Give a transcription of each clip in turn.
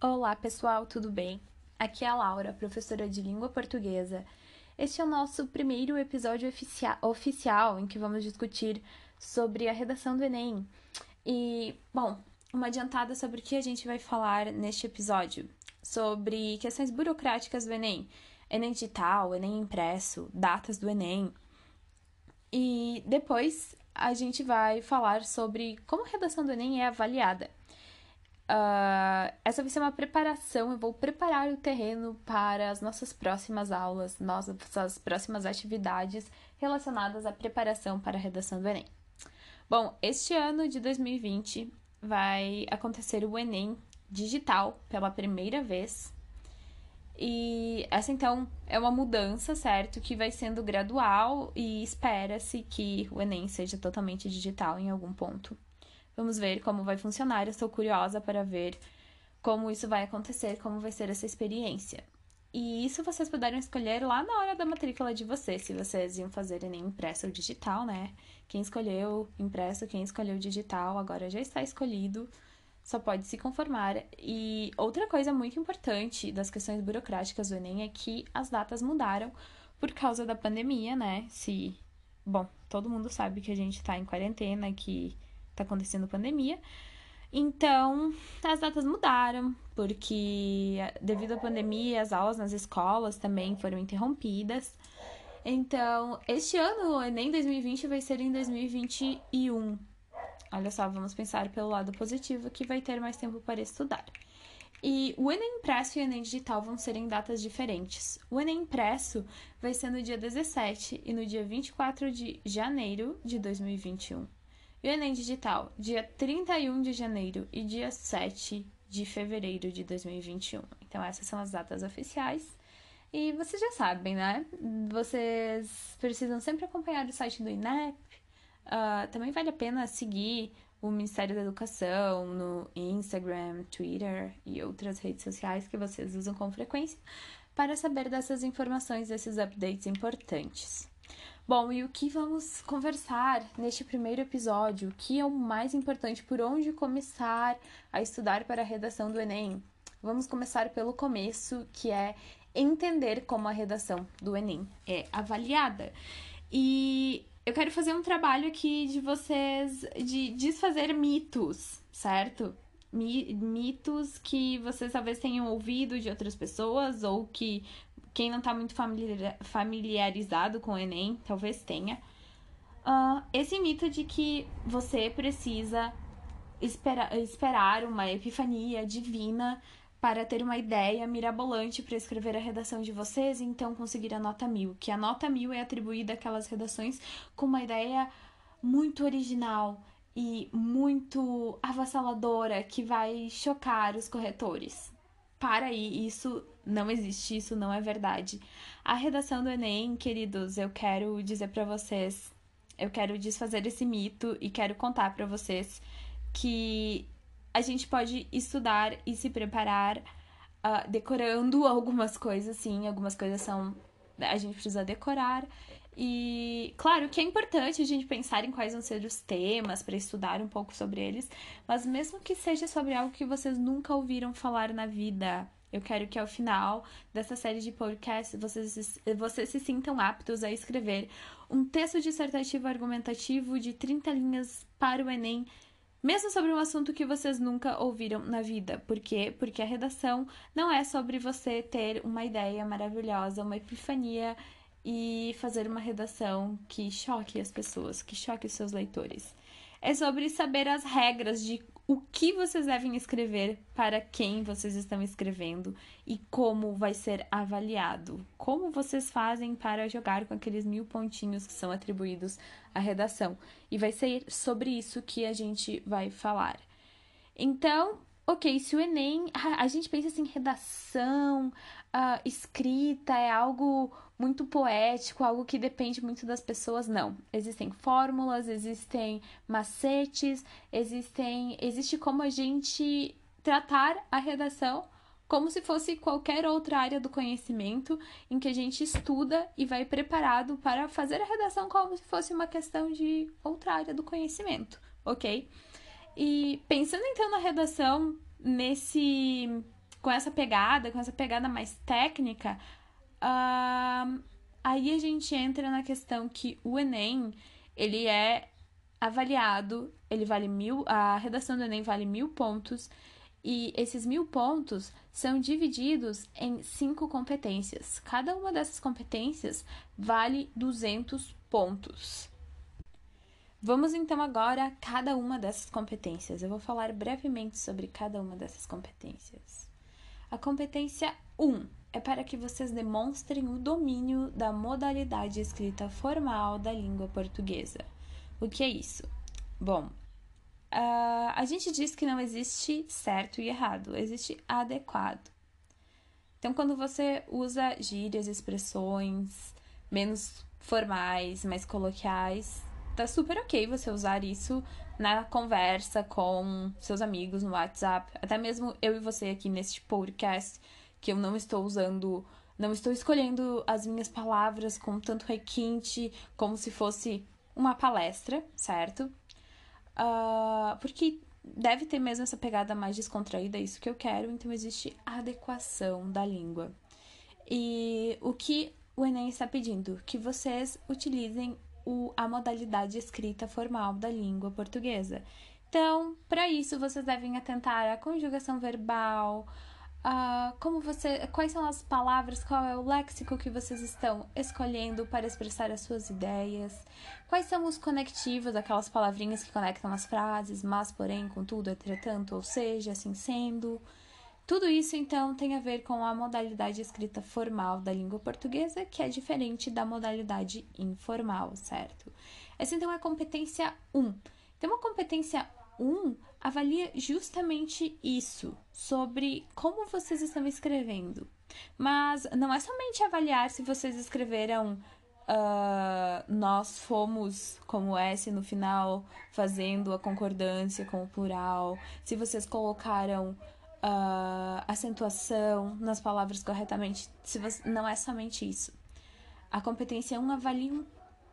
Olá, pessoal, tudo bem? Aqui é a Laura, professora de língua portuguesa. Este é o nosso primeiro episódio oficial em que vamos discutir sobre a redação do Enem. E, bom, uma adiantada sobre o que a gente vai falar neste episódio: sobre questões burocráticas do Enem, Enem digital, Enem impresso, datas do Enem. E depois a gente vai falar sobre como a redação do Enem é avaliada. Uh, essa vai ser uma preparação, eu vou preparar o terreno para as nossas próximas aulas, nossas próximas atividades relacionadas à preparação para a redação do Enem. Bom, este ano de 2020 vai acontecer o Enem digital pela primeira vez. E essa então é uma mudança, certo? Que vai sendo gradual e espera-se que o Enem seja totalmente digital em algum ponto. Vamos ver como vai funcionar. Eu estou curiosa para ver como isso vai acontecer, como vai ser essa experiência. E isso vocês puderam escolher lá na hora da matrícula de vocês, se vocês iam fazer Enem impresso ou digital, né? Quem escolheu impresso, quem escolheu digital, agora já está escolhido, só pode se conformar. E outra coisa muito importante das questões burocráticas do Enem é que as datas mudaram por causa da pandemia, né? Se. Bom, todo mundo sabe que a gente está em quarentena, que tá acontecendo pandemia. Então, as datas mudaram, porque devido à pandemia, as aulas nas escolas também foram interrompidas. Então, este ano, o Enem 2020 vai ser em 2021. Olha só, vamos pensar pelo lado positivo que vai ter mais tempo para estudar. E o Enem Impresso e o Enem Digital vão ser em datas diferentes. O Enem Impresso vai ser no dia 17 e no dia 24 de janeiro de 2021. E o Enem Digital, dia 31 de janeiro e dia 7 de fevereiro de 2021. Então, essas são as datas oficiais. E vocês já sabem, né? Vocês precisam sempre acompanhar o site do INEP. Uh, também vale a pena seguir o Ministério da Educação no Instagram, Twitter e outras redes sociais que vocês usam com frequência para saber dessas informações, desses updates importantes. Bom, e o que vamos conversar neste primeiro episódio? O que é o mais importante? Por onde começar a estudar para a redação do Enem? Vamos começar pelo começo, que é entender como a redação do Enem é avaliada. E eu quero fazer um trabalho aqui de vocês de desfazer mitos, certo? mitos que vocês talvez tenham ouvido de outras pessoas ou que quem não está muito familiarizado com o Enem talvez tenha. Uh, esse mito de que você precisa espera, esperar uma epifania divina para ter uma ideia mirabolante para escrever a redação de vocês e então conseguir a nota mil. Que a nota mil é atribuída àquelas redações com uma ideia muito original e muito avassaladora que vai chocar os corretores para aí, isso não existe, isso não é verdade. A redação do Enem, queridos, eu quero dizer para vocês, eu quero desfazer esse mito e quero contar para vocês que a gente pode estudar e se preparar uh, decorando algumas coisas, sim, algumas coisas são a gente precisa decorar e, claro, que é importante a gente pensar em quais vão ser os temas para estudar um pouco sobre eles, mas mesmo que seja sobre algo que vocês nunca ouviram falar na vida, eu quero que ao final dessa série de podcasts vocês, vocês se sintam aptos a escrever um texto dissertativo argumentativo de 30 linhas para o Enem, mesmo sobre um assunto que vocês nunca ouviram na vida. Por quê? Porque a redação não é sobre você ter uma ideia maravilhosa, uma epifania e fazer uma redação que choque as pessoas, que choque os seus leitores. É sobre saber as regras de o que vocês devem escrever, para quem vocês estão escrevendo e como vai ser avaliado. Como vocês fazem para jogar com aqueles mil pontinhos que são atribuídos à redação. E vai ser sobre isso que a gente vai falar. Então, ok, se o Enem. A, gente pensa assim, redação, uh, escrita é algo muito poético, algo que depende muito das pessoas, não. Existem fórmulas, existem macetes, existem, existe como a gente tratar a redação como se fosse qualquer outra área do conhecimento em que a gente estuda e vai preparado para fazer a redação como se fosse uma questão de outra área do conhecimento, ok? E pensando então na redação nesse com essa pegada, com essa pegada mais técnica, uh, aí a gente entra na questão que o Enem, ele é avaliado, ele vale mil, a redação do Enem vale mil pontos, e esses mil pontos são divididos em cinco competências. Cada uma dessas competências vale 200 pontos. Vamos então agora a cada uma dessas competências. Eu vou falar brevemente sobre cada uma dessas competências. A competência 1 é para que vocês demonstrem o domínio da modalidade escrita formal da língua portuguesa. O que é isso? Bom, uh, a gente diz que não existe certo e errado, existe adequado. Então, quando você usa gírias, expressões menos formais, mais coloquiais, tá super ok você usar isso na conversa com seus amigos no WhatsApp, até mesmo eu e você aqui neste podcast, que eu não estou usando, não estou escolhendo as minhas palavras com tanto requinte como se fosse uma palestra, certo? Uh, porque deve ter mesmo essa pegada mais descontraída, é isso que eu quero, então existe adequação da língua. E o que o Enem está pedindo? Que vocês utilizem o, a modalidade escrita formal da língua portuguesa. Então, para isso, vocês devem atentar à conjugação verbal, Uh, como você, quais são as palavras, qual é o léxico que vocês estão escolhendo para expressar as suas ideias? Quais são os conectivos, aquelas palavrinhas que conectam as frases, mas, porém, contudo, entretanto, ou seja, assim sendo? Tudo isso, então, tem a ver com a modalidade escrita formal da língua portuguesa, que é diferente da modalidade informal, certo? Essa, então, é a competência 1. Tem uma competência 1 avalia justamente isso, sobre como vocês estão escrevendo. Mas não é somente avaliar se vocês escreveram uh, nós fomos como S no final, fazendo a concordância com o plural, se vocês colocaram uh, acentuação nas palavras corretamente. Se você, não é somente isso. A competência 1 avalia um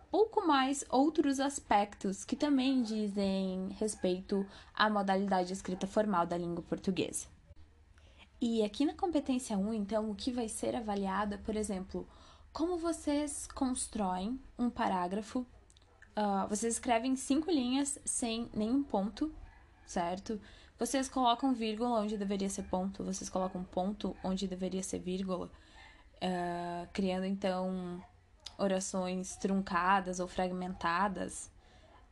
pouco mais outros aspectos que também dizem respeito à modalidade escrita formal da língua portuguesa. E aqui na competência 1, então, o que vai ser avaliado é, por exemplo, como vocês constroem um parágrafo. Uh, vocês escrevem cinco linhas sem nenhum ponto, certo? Vocês colocam vírgula onde deveria ser ponto, vocês colocam ponto onde deveria ser vírgula, uh, criando então orações truncadas ou fragmentadas,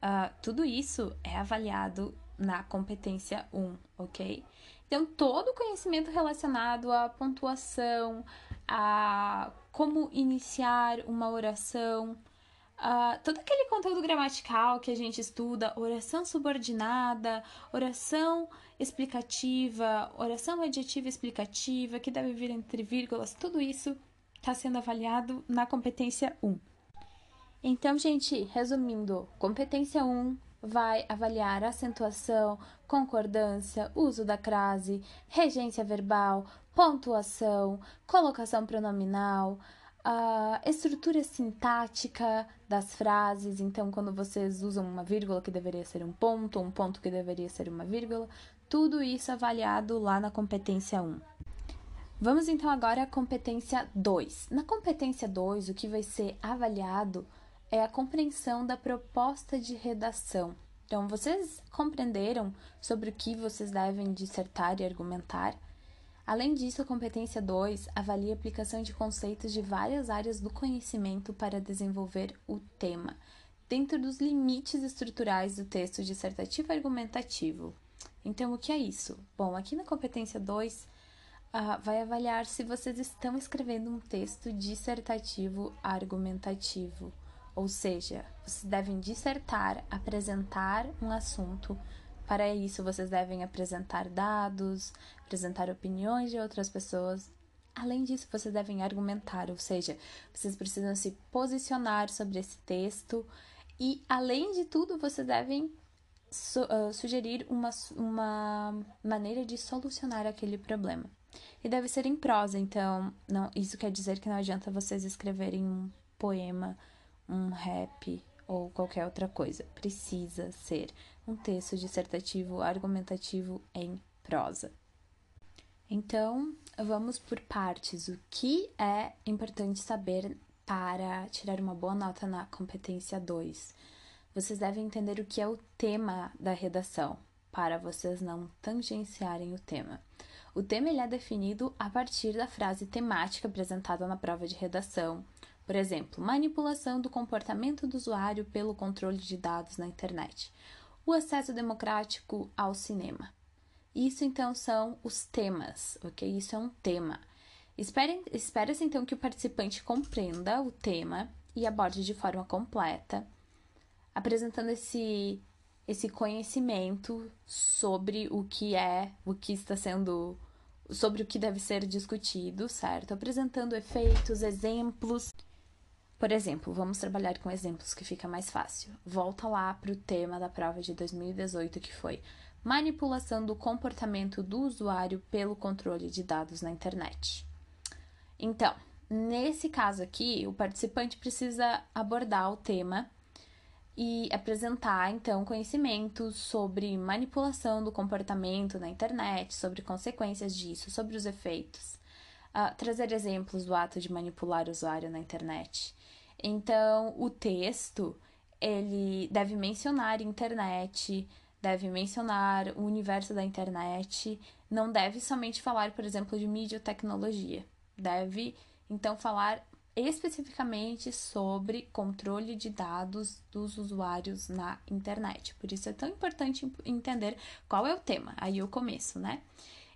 uh, tudo isso é avaliado na competência 1, ok? Então, todo o conhecimento relacionado à pontuação, a como iniciar uma oração, uh, todo aquele conteúdo gramatical que a gente estuda, oração subordinada, oração explicativa, oração adjetiva explicativa, que deve vir entre vírgulas, tudo isso está sendo avaliado na competência 1. Então, gente, resumindo, competência 1 vai avaliar acentuação, concordância, uso da crase, regência verbal, pontuação, colocação pronominal, a estrutura sintática das frases. Então, quando vocês usam uma vírgula que deveria ser um ponto, um ponto que deveria ser uma vírgula, tudo isso avaliado lá na competência 1. Vamos então agora à competência 2. Na competência 2, o que vai ser avaliado é a compreensão da proposta de redação. Então, vocês compreenderam sobre o que vocês devem dissertar e argumentar? Além disso, a competência 2 avalia a aplicação de conceitos de várias áreas do conhecimento para desenvolver o tema, dentro dos limites estruturais do texto dissertativo argumentativo. Então, o que é isso? Bom, aqui na competência 2, uh, vai avaliar se vocês estão escrevendo um texto dissertativo argumentativo, ou seja, vocês devem dissertar, apresentar um assunto. Para isso, vocês devem apresentar dados, apresentar opiniões de outras pessoas. Além disso, vocês devem argumentar, ou seja, vocês precisam se posicionar sobre esse texto e, além de tudo, vocês devem su uh, sugerir uma, uma maneira de solucionar aquele problema. E deve ser em prosa, então não, isso quer dizer que não adianta vocês escreverem um poema, um rap ou qualquer outra coisa. Precisa ser um texto dissertativo argumentativo em prosa. Então, vamos por partes. O que é importante saber para tirar uma boa nota na competência 2? Vocês devem entender o que é o tema da redação, para vocês não tangenciarem o tema. O tema ele é definido a partir da frase temática apresentada na prova de redação. Por exemplo, manipulação do comportamento do usuário pelo controle de dados na internet. O acesso democrático ao cinema. Isso então são os temas, ok? Isso é um tema. Espera-se então que o participante compreenda o tema e aborde de forma completa, apresentando esse, esse conhecimento sobre o que é, o que está sendo, sobre o que deve ser discutido, certo? Apresentando efeitos, exemplos. Por exemplo, vamos trabalhar com exemplos que fica mais fácil. Volta lá para o tema da prova de 2018 que foi manipulação do comportamento do usuário pelo controle de dados na internet. Então, nesse caso aqui, o participante precisa abordar o tema e apresentar então conhecimentos sobre manipulação do comportamento na internet, sobre consequências disso, sobre os efeitos, uh, trazer exemplos do ato de manipular o usuário na internet. Então, o texto ele deve mencionar internet, deve mencionar o universo da internet, não deve somente falar, por exemplo, de mídia ou tecnologia. Deve, então, falar especificamente sobre controle de dados dos usuários na internet. Por isso é tão importante entender qual é o tema. Aí eu começo, né?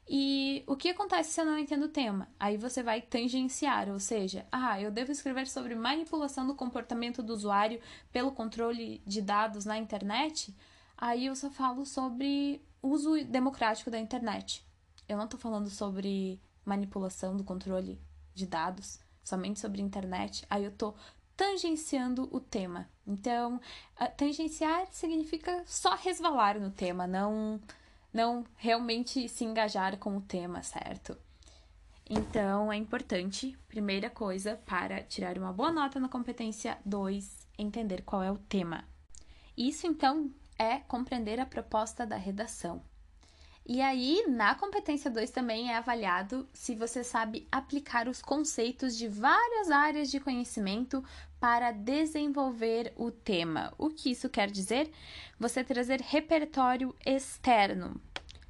E o que acontece se eu não entendo o tema? Aí você vai tangenciar, ou seja, ah, eu devo escrever sobre manipulação do comportamento do usuário pelo controle de dados na internet? Aí eu só falo sobre uso democrático da internet. Eu não tô falando sobre manipulação do controle de dados, somente sobre internet. Aí eu tô tangenciando o tema. Então, tangenciar significa só resvalar no tema, não não realmente se engajar com o tema, certo? Então, é importante, primeira coisa, para tirar uma boa nota na competência 2, entender qual é o tema. Isso então é compreender a proposta da redação. E aí, na competência 2 também é avaliado se você sabe aplicar os conceitos de várias áreas de conhecimento para desenvolver o tema. O que isso quer dizer? Você trazer repertório externo,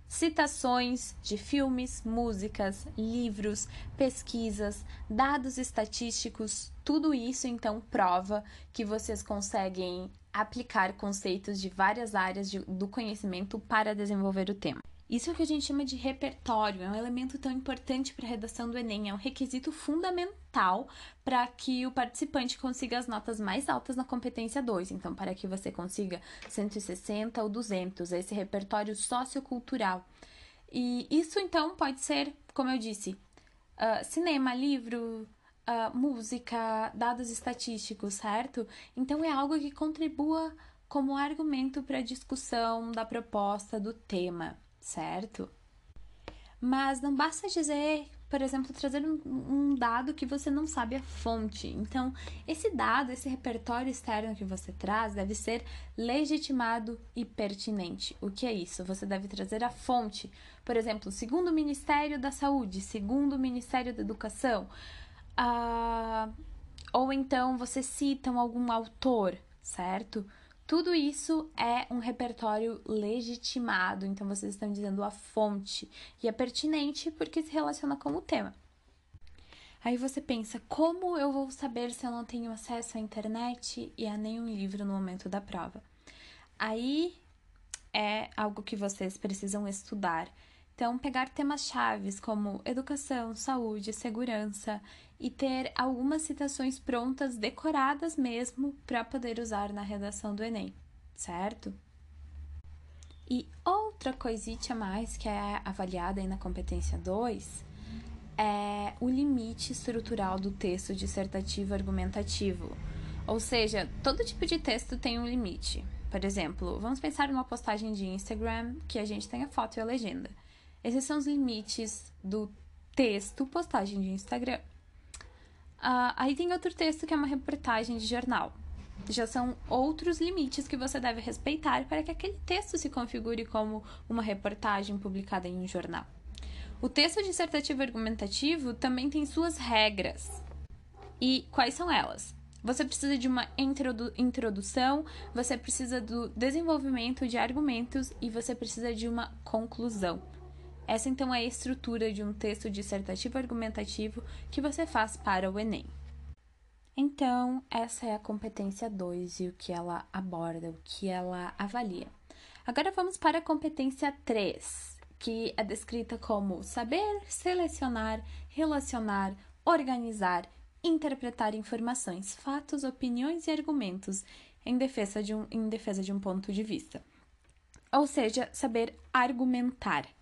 citações de filmes, músicas, livros, pesquisas, dados estatísticos, tudo isso então prova que vocês conseguem aplicar conceitos de várias áreas de, do conhecimento para desenvolver o tema. Isso é o que a gente chama de repertório, é um elemento tão importante para a redação do Enem, é um requisito fundamental para que o participante consiga as notas mais altas na competência 2. Então, para que você consiga 160 ou 200, esse repertório sociocultural. E isso, então, pode ser, como eu disse, uh, cinema, livro, uh, música, dados estatísticos, certo? Então é algo que contribua como argumento para a discussão da proposta do tema, certo? Mas não basta dizer, por exemplo, trazer um, um, dado que você não sabe a fonte. Então, esse dado, esse repertório externo que você traz, deve ser legitimado e pertinente. O que é isso? Você deve trazer a fonte. Por exemplo, segundo o Ministério da Saúde, segundo o Ministério da Educação, ah, ou então você cita algum autor, certo? Tudo isso é um repertório legitimado, então vocês estão dizendo a fonte e é pertinente porque se relaciona com o tema. Aí você pensa, como eu vou saber se eu não tenho acesso à internet e a nenhum livro no momento da prova? Aí é algo que vocês precisam estudar. Então, pegar temas chaves como educação, saúde, segurança e ter algumas citações prontas, decoradas mesmo, para poder usar na redação do Enem, certo? E outra coisita mais que é avaliada aí na competência 2 é o limite estrutural do texto dissertativo argumentativo. Ou seja, todo tipo de texto tem um limite. Por exemplo, vamos pensar numa postagem de Instagram que a gente tem a foto e a legenda. Esses são os limites do texto postagem de Instagram. Uh, aí tem outro texto que é uma reportagem de jornal. Já são outros limites que você deve respeitar para que aquele texto se configure como uma reportagem publicada em um jornal. O texto dissertativo argumentativo também tem suas regras. E quais são elas? Você precisa de uma introdu introdução, você precisa do desenvolvimento de argumentos e você precisa de uma conclusão. Essa então é a estrutura de um texto dissertativo argumentativo que você faz para o Enem. Então, essa é a competência 2 e o que ela aborda, o que ela avalia. Agora vamos para a competência 3, que é descrita como saber selecionar, relacionar, organizar, interpretar informações, fatos, opiniões e argumentos em defesa de um, em defesa de um ponto de vista. Ou seja, saber argumentar.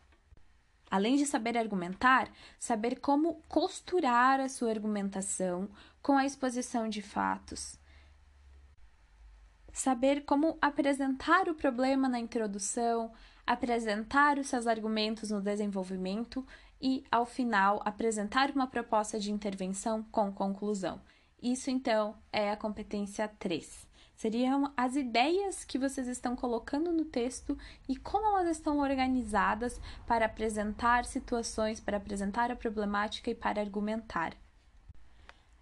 Além de saber argumentar, saber como costurar a sua argumentação com a exposição de fatos. Saber como apresentar o problema na introdução, apresentar os seus argumentos no desenvolvimento e, ao final, apresentar uma proposta de intervenção com conclusão. Isso, então, é a competência 3. Seriam as ideias que vocês estão colocando no texto e como elas estão organizadas para apresentar situações, para apresentar a problemática e para argumentar.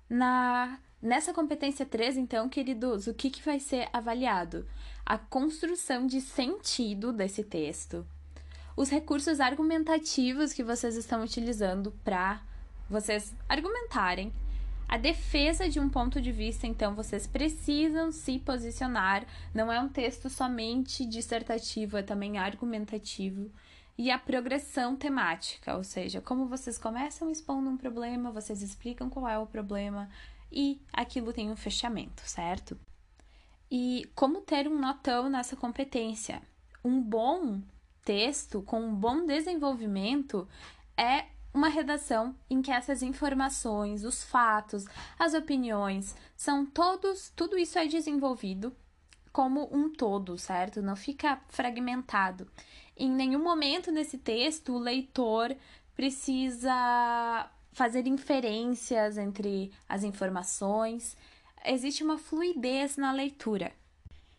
Na Nessa competência 3, então, queridos, o que, que vai ser avaliado? A construção de sentido desse texto, os recursos argumentativos que vocês estão utilizando para vocês argumentarem, a defesa de um ponto de vista, então, vocês precisam se posicionar, não é um texto somente dissertativo, é também argumentativo. E a progressão temática, ou seja, como vocês começam expondo um problema, vocês explicam qual é o problema, e aquilo tem um fechamento, certo? E como ter um notão nessa competência? Um bom texto com um bom desenvolvimento é uma redação em que essas informações, os fatos, as opiniões, são todos, tudo isso é desenvolvido como um todo, certo? Não fica fragmentado. Em nenhum momento nesse texto o leitor precisa fazer inferências entre as informações, existe uma fluidez na leitura.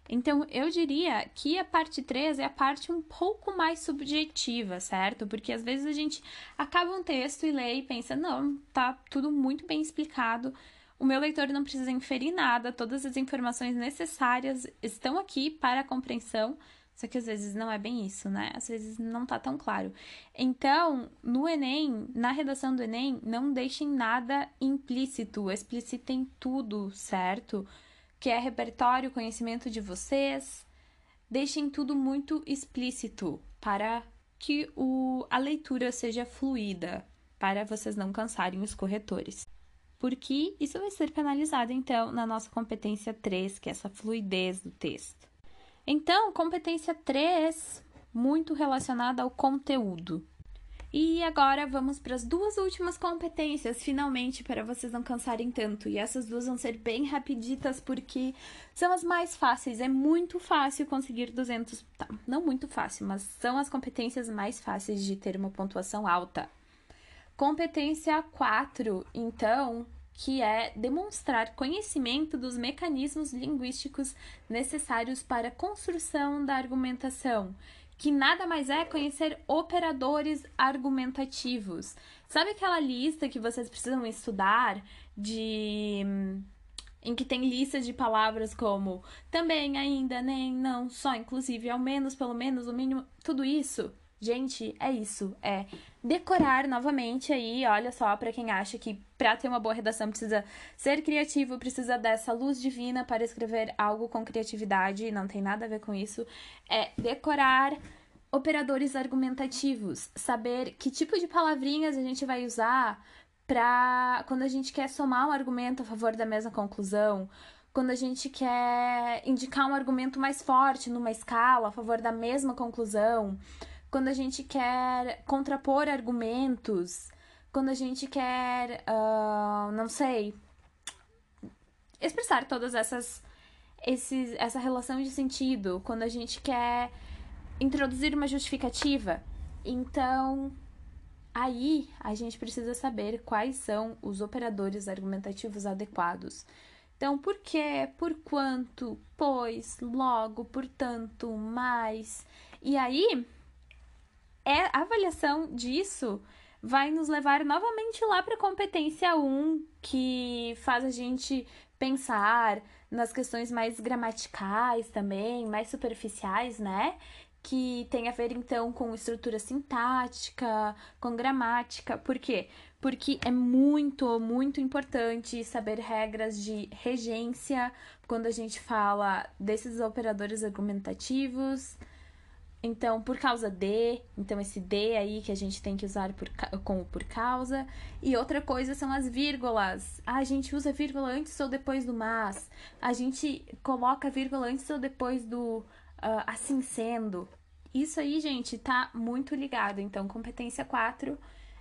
Então, eu diria que a parte 3 é a parte um pouco mais subjetiva, certo? Porque às vezes a gente acaba um texto e lê e pensa, não, tá tudo muito bem explicado, o meu leitor não precisa inferir nada, todas as informações necessárias estão aqui para a compreensão só que às vezes não é bem isso, né? Às vezes não tá tão claro. Então, no Enem, na redação do Enem, não deixem nada implícito, explicitem tudo, certo? Que é repertório, conhecimento de vocês. Deixem tudo muito explícito para que o, a leitura seja fluida, para vocês não cansarem os corretores. Porque isso vai ser penalizado, então, na nossa competência 3, que é essa fluidez do texto. Então, competência 3, muito relacionada ao conteúdo. E agora vamos para as duas últimas competências, finalmente, para vocês não cansarem tanto. E essas duas vão ser bem rapiditas porque são as mais fáceis. É muito fácil conseguir 200, tá, não muito fácil, mas são as competências mais fáceis de ter uma pontuação alta. Competência 4, então, que é demonstrar conhecimento dos mecanismos linguísticos necessários para a construção da argumentação, que nada mais é conhecer operadores argumentativos. Sabe aquela lista que vocês precisam estudar de em que tem listas de palavras como também, ainda, nem, não, só, inclusive, ao menos, pelo menos, o mínimo, tudo isso? Gente, é isso, é decorar novamente aí, olha só, para quem acha que para ter uma boa redação precisa ser criativo, precisa dessa luz divina para escrever algo com criatividade, não tem nada a ver com isso, é decorar operadores argumentativos, saber que tipo de palavrinhas a gente vai usar para quando a gente quer somar um argumento a favor da mesma conclusão, quando a gente quer indicar um argumento mais forte numa escala a favor da mesma conclusão quando a gente quer contrapor argumentos, quando a gente quer, uh, não sei, expressar todas essas esses, essa relação de sentido, quando a gente quer introduzir uma justificativa. Então, aí a gente precisa saber quais são os operadores argumentativos adequados. Então, por quê? Por quanto? Pois, logo, portanto, mais. E aí, é, a avaliação disso vai nos levar novamente lá para a competência 1, que faz a gente pensar nas questões mais gramaticais também, mais superficiais, né? Que tem a ver então com estrutura sintática, com gramática. Por quê? Porque é muito, muito importante saber regras de regência quando a gente fala desses operadores argumentativos. Então, por causa de, então esse de aí que a gente tem que usar por, com o por causa. E outra coisa são as vírgulas. Ah, a gente usa vírgula antes ou depois do mas. A gente coloca vírgula antes ou depois do uh, assim sendo. Isso aí, gente, tá muito ligado. Então, competência 4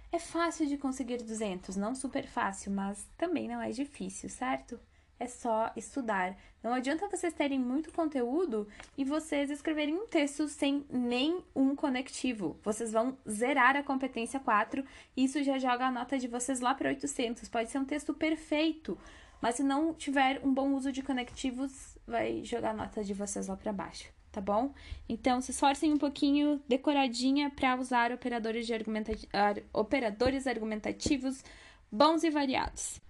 é fácil de conseguir 200, não super fácil, mas também não é difícil, certo? É só estudar. Não adianta vocês terem muito conteúdo e vocês escreverem um texto sem nenhum conectivo. Vocês vão zerar a competência 4 e isso já joga a nota de vocês lá para 800. Pode ser um texto perfeito, mas se não tiver um bom uso de conectivos, vai jogar a nota de vocês lá para baixo, tá bom? Então, se esforcem um pouquinho decoradinha para usar operadores, de argumenta operadores argumentativos bons e variados.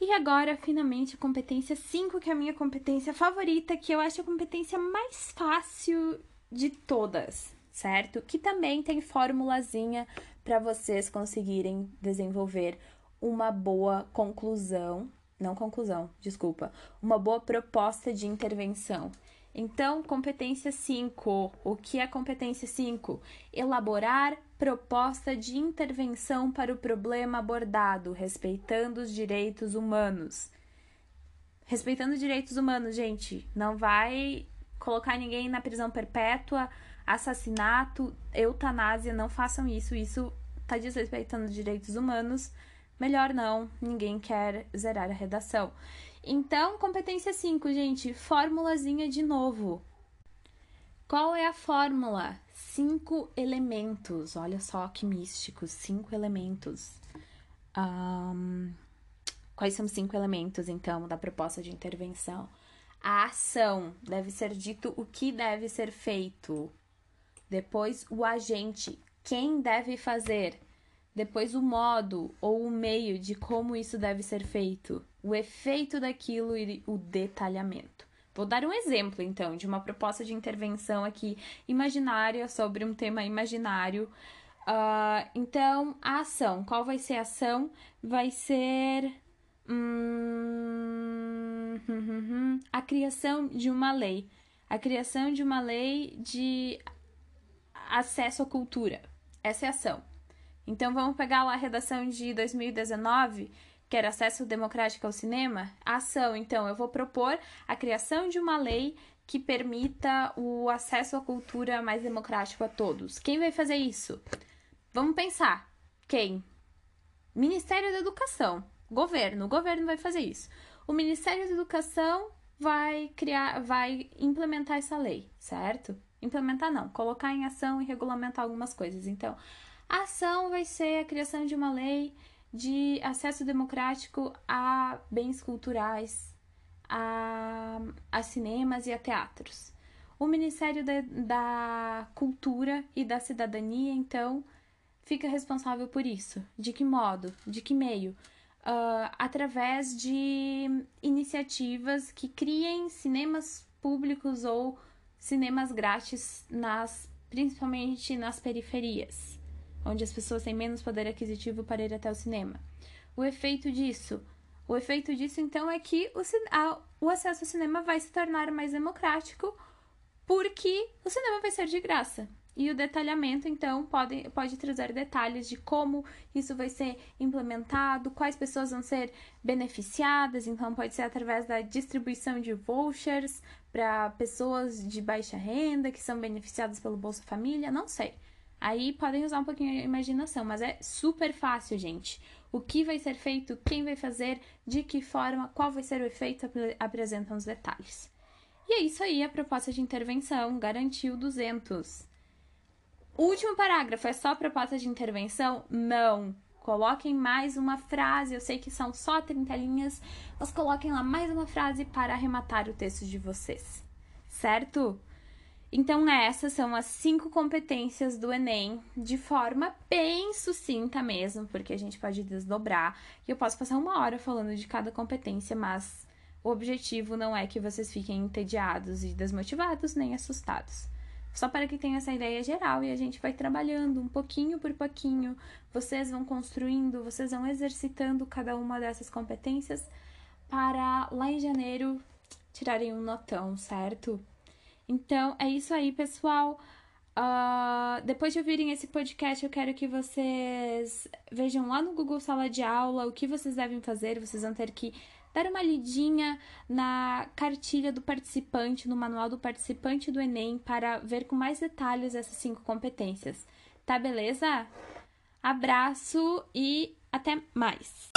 E agora, finalmente, a competência 5, que é a minha competência favorita, que eu acho a competência mais fácil de todas, certo? Que também tem formulazinha para vocês conseguirem desenvolver uma boa conclusão, não conclusão, desculpa, uma boa proposta de intervenção. Então, competência 5. O que é competência 5? Elaborar proposta de intervenção para o problema abordado, respeitando os direitos humanos. Respeitando os direitos humanos, gente, não vai colocar ninguém na prisão perpétua, assassinato, eutanásia, não façam isso. Isso está desrespeitando os direitos humanos. Melhor não, ninguém quer zerar a redação. Então, competência 5, gente, formulazinha de novo. Qual é a fórmula? Cinco elementos. Olha só que místicos, cinco elementos. Um, quais são os cinco elementos, então, da proposta de intervenção? A ação deve ser dito o que deve ser feito. Depois, o agente, quem deve fazer. Depois, o modo ou o meio de como isso deve ser feito o efeito daquilo e o detalhamento. Vou dar um exemplo, então, de uma proposta de intervenção aqui imaginária sobre um tema imaginário. Uh, então, a ação. Qual vai ser a ação? Vai ser. Hum, a criação de uma lei. A criação de uma lei de acesso à cultura. Essa é a ação. Então, vamos pegar lá a redação de 2019 quer acesso democrático ao cinema? Ação, então, eu vou propor a criação de uma lei que permita o acesso à cultura mais democrático a todos. Quem vai fazer isso? Vamos pensar. Quem? Ministério da Educação. Governo. O governo vai fazer isso. O Ministério da Educação vai criar, vai implementar essa lei, certo? Implementar não, colocar em ação e regulamentar algumas coisas. Então, a ação vai ser a criação de uma lei de acesso democrático a bens culturais, a, a cinemas e a teatros. O Ministério da, da Cultura e da Cidadania, então, fica responsável por isso. De que modo? De que meio? Uh, através de iniciativas que criem cinemas públicos ou cinemas grátis nas principalmente nas periferias onde as pessoas têm menos poder aquisitivo para ir até o cinema. O efeito disso? O efeito disso, então, é que o, a, o acesso ao cinema vai se tornar mais democrático porque o cinema vai ser de graça. E o detalhamento, então, pode, pode trazer detalhes de como isso vai ser implementado, quais pessoas vão ser beneficiadas. Então, pode ser através da distribuição de vouchers para pessoas de baixa renda que são beneficiadas pelo Bolsa Família, não sei. Aí podem usar um pouquinho a imaginação, mas é super fácil, gente. O que vai ser feito, quem vai fazer, de que forma, qual vai ser o efeito, apresentam os detalhes. E é isso aí, a proposta de intervenção garantiu 200. Último parágrafo, é só proposta de intervenção? Não. Coloquem mais uma frase, eu sei que são só 30 linhas, mas coloquem lá mais uma frase para arrematar o texto de vocês, certo? Então, essas são as cinco competências do Enem, de forma bem sucinta mesmo, porque a gente pode desdobrar. E eu posso passar uma hora falando de cada competência, mas o objetivo não é que vocês fiquem entediados e desmotivados, nem assustados. Só para que tenha essa ideia geral e a gente vai trabalhando um pouquinho por pouquinho. Vocês vão construindo, vocês vão exercitando cada uma dessas competências para lá em janeiro tirarem um notão, certo? Então é isso aí, pessoal. Uh, depois de ouvirem esse podcast, eu quero que vocês vejam lá no Google Sala de Aula o que vocês devem fazer. Vocês vão ter que dar uma lidinha na cartilha do participante, no manual do participante do Enem, para ver com mais detalhes essas cinco competências. Tá beleza? Abraço e até mais!